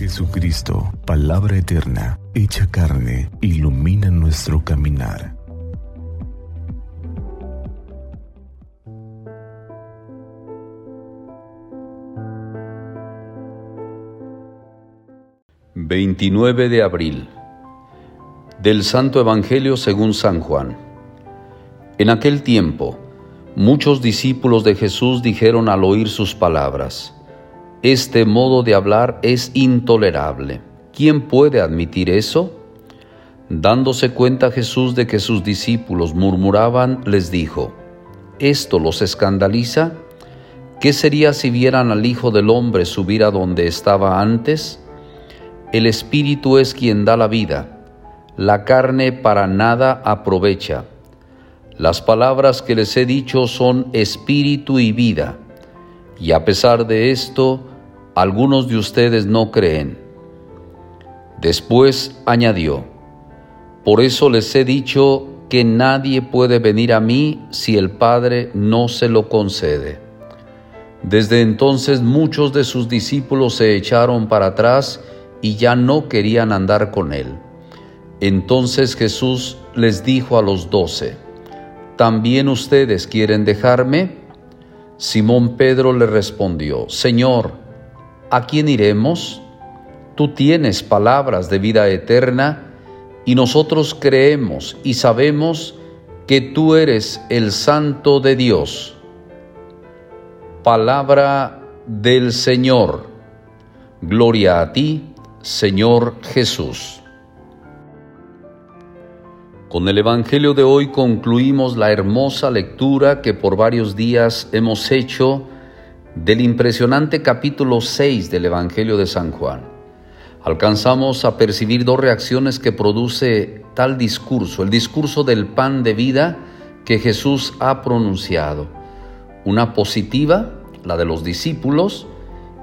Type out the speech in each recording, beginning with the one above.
Jesucristo, palabra eterna, hecha carne, ilumina nuestro caminar. ...29 de abril... ...del Santo Evangelio según San Juan... ...en aquel tiempo... ...muchos discípulos de Jesús dijeron al oír sus palabras... Este modo de hablar es intolerable. ¿Quién puede admitir eso? Dándose cuenta Jesús de que sus discípulos murmuraban, les dijo, ¿esto los escandaliza? ¿Qué sería si vieran al Hijo del Hombre subir a donde estaba antes? El Espíritu es quien da la vida, la carne para nada aprovecha. Las palabras que les he dicho son espíritu y vida, y a pesar de esto, algunos de ustedes no creen. Después añadió, por eso les he dicho que nadie puede venir a mí si el Padre no se lo concede. Desde entonces muchos de sus discípulos se echaron para atrás y ya no querían andar con él. Entonces Jesús les dijo a los doce, ¿también ustedes quieren dejarme? Simón Pedro le respondió, Señor, ¿a quién iremos? Tú tienes palabras de vida eterna y nosotros creemos y sabemos que tú eres el Santo de Dios. Palabra del Señor. Gloria a ti, Señor Jesús. Con el Evangelio de hoy concluimos la hermosa lectura que por varios días hemos hecho del impresionante capítulo 6 del Evangelio de San Juan, alcanzamos a percibir dos reacciones que produce tal discurso, el discurso del pan de vida que Jesús ha pronunciado. Una positiva, la de los discípulos,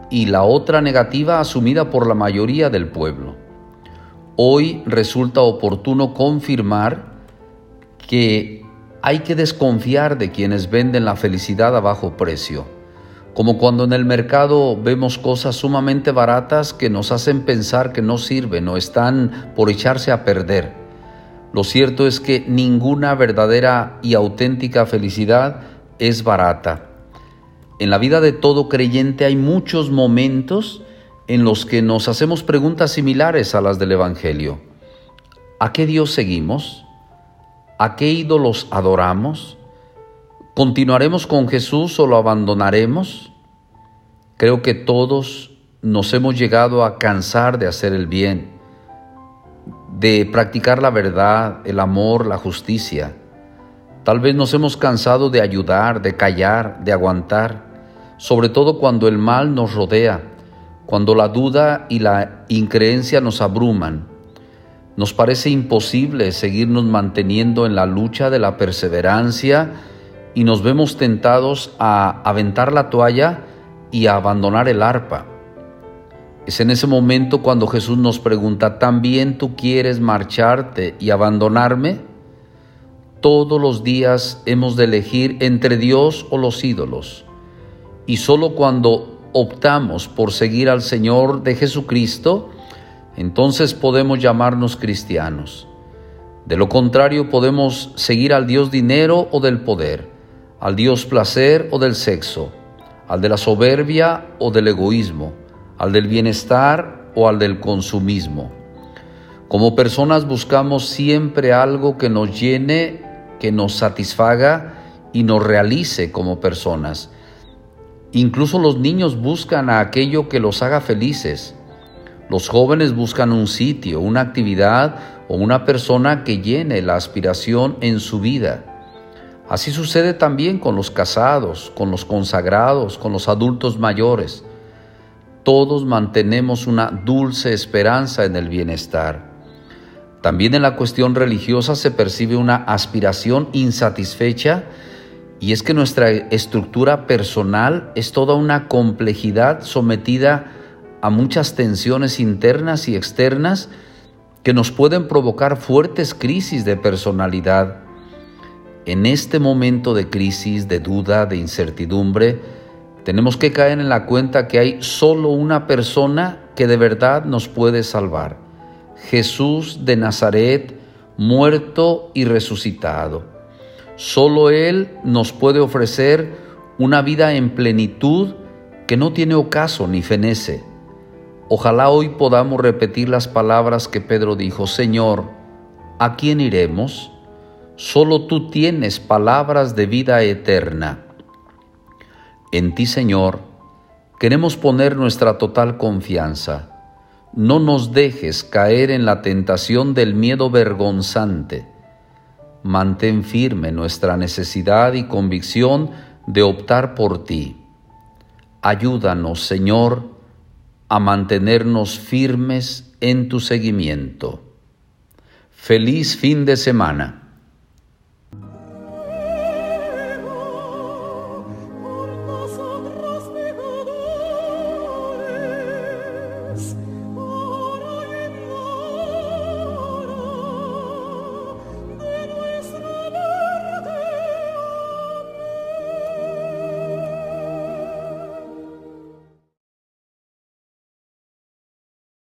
y la otra negativa asumida por la mayoría del pueblo. Hoy resulta oportuno confirmar que hay que desconfiar de quienes venden la felicidad a bajo precio como cuando en el mercado vemos cosas sumamente baratas que nos hacen pensar que no sirven o están por echarse a perder. Lo cierto es que ninguna verdadera y auténtica felicidad es barata. En la vida de todo creyente hay muchos momentos en los que nos hacemos preguntas similares a las del Evangelio. ¿A qué Dios seguimos? ¿A qué ídolos adoramos? ¿Continuaremos con Jesús o lo abandonaremos? Creo que todos nos hemos llegado a cansar de hacer el bien, de practicar la verdad, el amor, la justicia. Tal vez nos hemos cansado de ayudar, de callar, de aguantar, sobre todo cuando el mal nos rodea, cuando la duda y la increencia nos abruman. Nos parece imposible seguirnos manteniendo en la lucha de la perseverancia, y nos vemos tentados a aventar la toalla y a abandonar el arpa. Es en ese momento cuando Jesús nos pregunta, ¿también tú quieres marcharte y abandonarme? Todos los días hemos de elegir entre Dios o los ídolos. Y solo cuando optamos por seguir al Señor de Jesucristo, entonces podemos llamarnos cristianos. De lo contrario, podemos seguir al Dios dinero o del poder al Dios placer o del sexo, al de la soberbia o del egoísmo, al del bienestar o al del consumismo. Como personas buscamos siempre algo que nos llene, que nos satisfaga y nos realice como personas. Incluso los niños buscan a aquello que los haga felices. Los jóvenes buscan un sitio, una actividad o una persona que llene la aspiración en su vida. Así sucede también con los casados, con los consagrados, con los adultos mayores. Todos mantenemos una dulce esperanza en el bienestar. También en la cuestión religiosa se percibe una aspiración insatisfecha y es que nuestra estructura personal es toda una complejidad sometida a muchas tensiones internas y externas que nos pueden provocar fuertes crisis de personalidad en este momento de crisis, de duda, de incertidumbre, tenemos que caer en la cuenta que hay solo una persona que de verdad nos puede salvar. Jesús de Nazaret, muerto y resucitado. Solo Él nos puede ofrecer una vida en plenitud que no tiene ocaso ni fenece. Ojalá hoy podamos repetir las palabras que Pedro dijo, Señor, ¿a quién iremos? Solo tú tienes palabras de vida eterna. En ti, Señor, queremos poner nuestra total confianza. No nos dejes caer en la tentación del miedo vergonzante. Mantén firme nuestra necesidad y convicción de optar por ti. Ayúdanos, Señor, a mantenernos firmes en tu seguimiento. Feliz fin de semana.